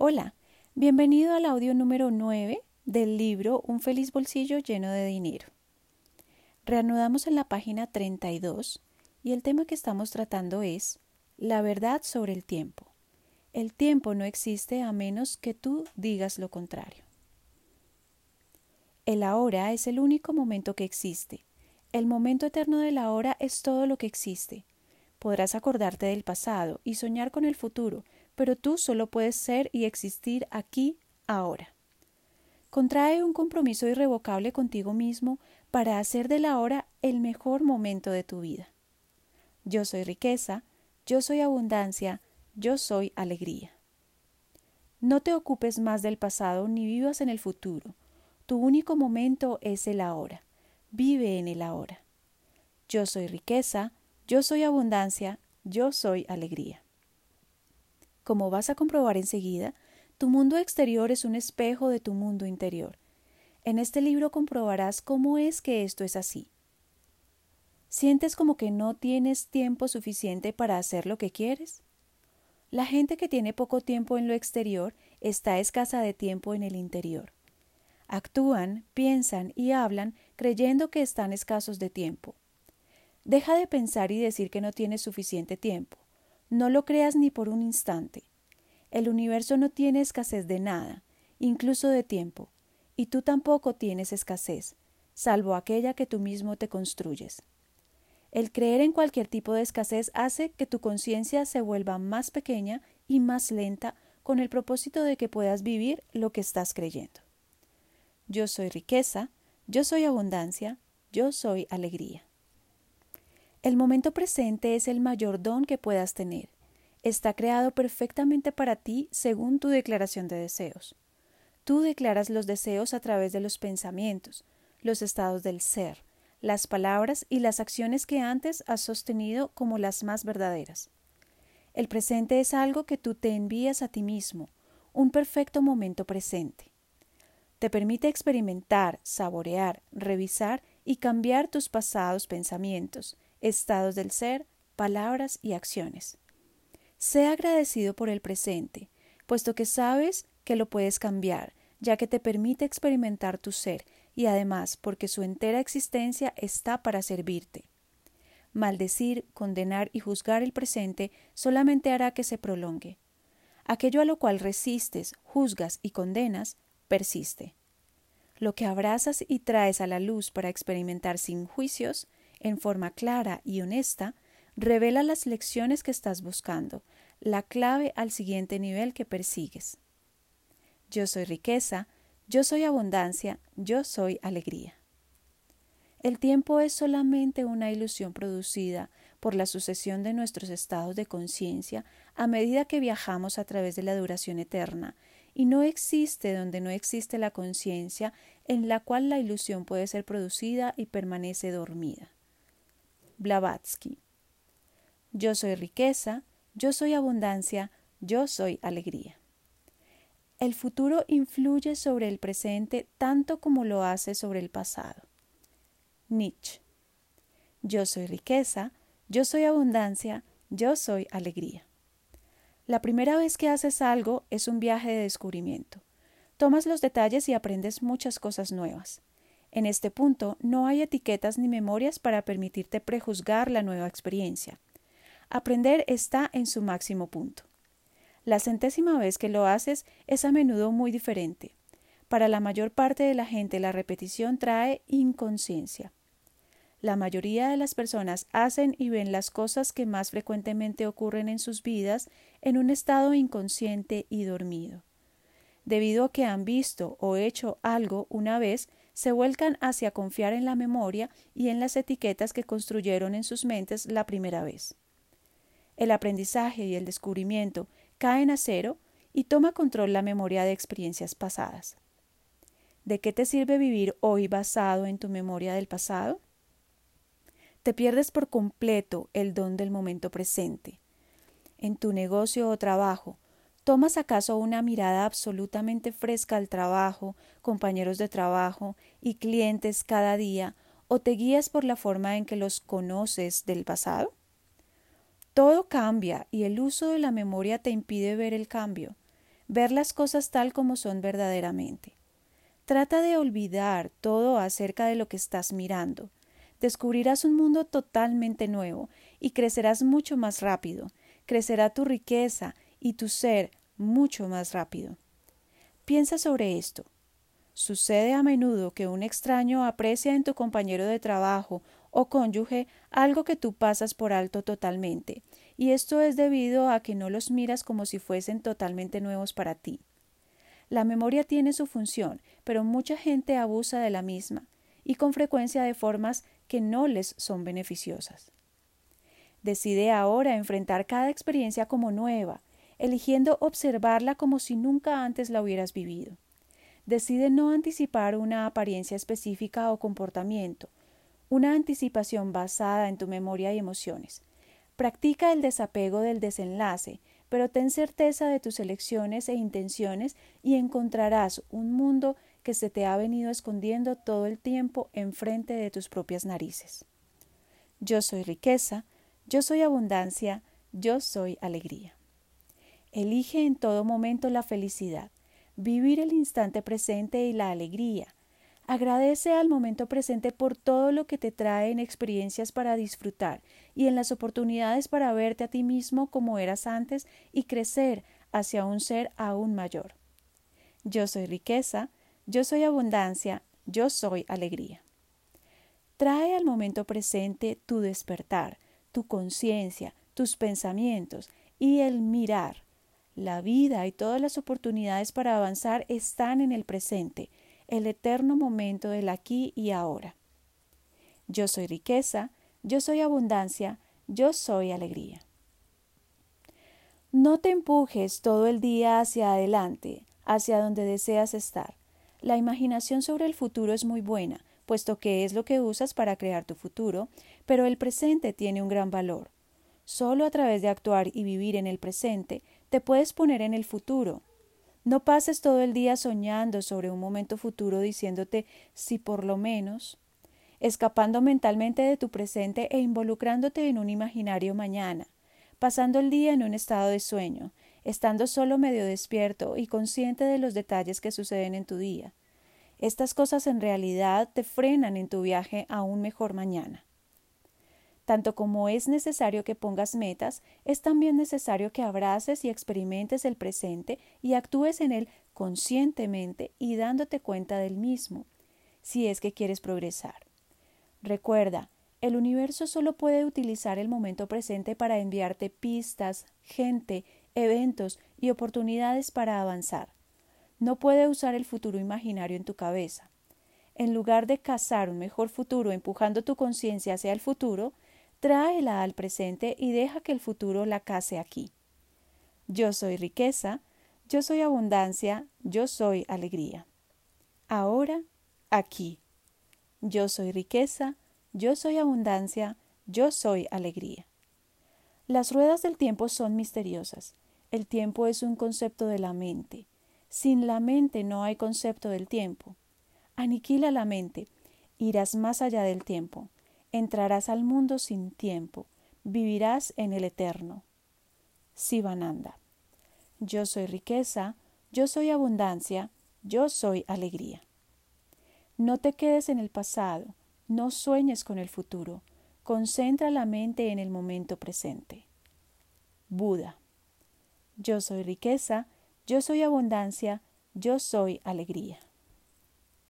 Hola, bienvenido al audio número 9 del libro Un feliz bolsillo lleno de dinero. Reanudamos en la página 32 y el tema que estamos tratando es la verdad sobre el tiempo. El tiempo no existe a menos que tú digas lo contrario. El ahora es el único momento que existe. El momento eterno de la hora es todo lo que existe. Podrás acordarte del pasado y soñar con el futuro, pero tú solo puedes ser y existir aquí, ahora. Contrae un compromiso irrevocable contigo mismo para hacer de la el mejor momento de tu vida. Yo soy riqueza, yo soy abundancia, yo soy alegría. No te ocupes más del pasado ni vivas en el futuro. Tu único momento es el ahora. Vive en el ahora. Yo soy riqueza, yo soy abundancia, yo soy alegría. Como vas a comprobar enseguida, tu mundo exterior es un espejo de tu mundo interior. En este libro comprobarás cómo es que esto es así. ¿Sientes como que no tienes tiempo suficiente para hacer lo que quieres? La gente que tiene poco tiempo en lo exterior está escasa de tiempo en el interior. Actúan, piensan y hablan creyendo que están escasos de tiempo. Deja de pensar y decir que no tienes suficiente tiempo. No lo creas ni por un instante. El universo no tiene escasez de nada, incluso de tiempo, y tú tampoco tienes escasez, salvo aquella que tú mismo te construyes. El creer en cualquier tipo de escasez hace que tu conciencia se vuelva más pequeña y más lenta con el propósito de que puedas vivir lo que estás creyendo. Yo soy riqueza, yo soy abundancia, yo soy alegría. El momento presente es el mayor don que puedas tener. Está creado perfectamente para ti según tu declaración de deseos. Tú declaras los deseos a través de los pensamientos, los estados del ser, las palabras y las acciones que antes has sostenido como las más verdaderas. El presente es algo que tú te envías a ti mismo, un perfecto momento presente. Te permite experimentar, saborear, revisar y cambiar tus pasados pensamientos, estados del ser, palabras y acciones. Sé agradecido por el presente, puesto que sabes que lo puedes cambiar, ya que te permite experimentar tu ser y además porque su entera existencia está para servirte. Maldecir, condenar y juzgar el presente solamente hará que se prolongue. Aquello a lo cual resistes, juzgas y condenas, persiste. Lo que abrazas y traes a la luz para experimentar sin juicios, en forma clara y honesta, revela las lecciones que estás buscando, la clave al siguiente nivel que persigues. Yo soy riqueza, yo soy abundancia, yo soy alegría. El tiempo es solamente una ilusión producida por la sucesión de nuestros estados de conciencia a medida que viajamos a través de la duración eterna, y no existe donde no existe la conciencia en la cual la ilusión puede ser producida y permanece dormida. Blavatsky. Yo soy riqueza, yo soy abundancia, yo soy alegría. El futuro influye sobre el presente tanto como lo hace sobre el pasado. Nietzsche. Yo soy riqueza, yo soy abundancia, yo soy alegría. La primera vez que haces algo es un viaje de descubrimiento. Tomas los detalles y aprendes muchas cosas nuevas. En este punto no hay etiquetas ni memorias para permitirte prejuzgar la nueva experiencia. Aprender está en su máximo punto. La centésima vez que lo haces es a menudo muy diferente. Para la mayor parte de la gente la repetición trae inconsciencia. La mayoría de las personas hacen y ven las cosas que más frecuentemente ocurren en sus vidas en un estado inconsciente y dormido. Debido a que han visto o hecho algo una vez, se vuelcan hacia confiar en la memoria y en las etiquetas que construyeron en sus mentes la primera vez. El aprendizaje y el descubrimiento caen a cero y toma control la memoria de experiencias pasadas. ¿De qué te sirve vivir hoy basado en tu memoria del pasado? Te pierdes por completo el don del momento presente. En tu negocio o trabajo, ¿Tomas acaso una mirada absolutamente fresca al trabajo, compañeros de trabajo y clientes cada día, o te guías por la forma en que los conoces del pasado? Todo cambia y el uso de la memoria te impide ver el cambio. ver las cosas tal como son verdaderamente. Trata de olvidar todo acerca de lo que estás mirando. Descubrirás un mundo totalmente nuevo y crecerás mucho más rápido. Crecerá tu riqueza y tu ser mucho más rápido. Piensa sobre esto. Sucede a menudo que un extraño aprecia en tu compañero de trabajo o cónyuge algo que tú pasas por alto totalmente, y esto es debido a que no los miras como si fuesen totalmente nuevos para ti. La memoria tiene su función, pero mucha gente abusa de la misma, y con frecuencia de formas que no les son beneficiosas. Decide ahora enfrentar cada experiencia como nueva, eligiendo observarla como si nunca antes la hubieras vivido. Decide no anticipar una apariencia específica o comportamiento, una anticipación basada en tu memoria y emociones. Practica el desapego del desenlace, pero ten certeza de tus elecciones e intenciones y encontrarás un mundo que se te ha venido escondiendo todo el tiempo enfrente de tus propias narices. Yo soy riqueza, yo soy abundancia, yo soy alegría. Elige en todo momento la felicidad, vivir el instante presente y la alegría. Agradece al momento presente por todo lo que te trae en experiencias para disfrutar y en las oportunidades para verte a ti mismo como eras antes y crecer hacia un ser aún mayor. Yo soy riqueza, yo soy abundancia, yo soy alegría. Trae al momento presente tu despertar, tu conciencia, tus pensamientos y el mirar la vida y todas las oportunidades para avanzar están en el presente, el eterno momento del aquí y ahora. Yo soy riqueza, yo soy abundancia, yo soy alegría. No te empujes todo el día hacia adelante, hacia donde deseas estar. La imaginación sobre el futuro es muy buena, puesto que es lo que usas para crear tu futuro, pero el presente tiene un gran valor. Solo a través de actuar y vivir en el presente te puedes poner en el futuro. No pases todo el día soñando sobre un momento futuro diciéndote si por lo menos, escapando mentalmente de tu presente e involucrándote en un imaginario mañana, pasando el día en un estado de sueño, estando solo medio despierto y consciente de los detalles que suceden en tu día. Estas cosas en realidad te frenan en tu viaje a un mejor mañana. Tanto como es necesario que pongas metas, es también necesario que abraces y experimentes el presente y actúes en él conscientemente y dándote cuenta del mismo, si es que quieres progresar. Recuerda, el universo solo puede utilizar el momento presente para enviarte pistas, gente, eventos y oportunidades para avanzar. No puede usar el futuro imaginario en tu cabeza. En lugar de cazar un mejor futuro empujando tu conciencia hacia el futuro, tráela al presente y deja que el futuro la case aquí. Yo soy riqueza, yo soy abundancia, yo soy alegría. Ahora, aquí. Yo soy riqueza, yo soy abundancia, yo soy alegría. Las ruedas del tiempo son misteriosas. El tiempo es un concepto de la mente. Sin la mente no hay concepto del tiempo. Aniquila la mente, irás más allá del tiempo entrarás al mundo sin tiempo, vivirás en el eterno. Sivananda. Yo soy riqueza, yo soy abundancia, yo soy alegría. No te quedes en el pasado, no sueñes con el futuro, concentra la mente en el momento presente. Buda. Yo soy riqueza, yo soy abundancia, yo soy alegría.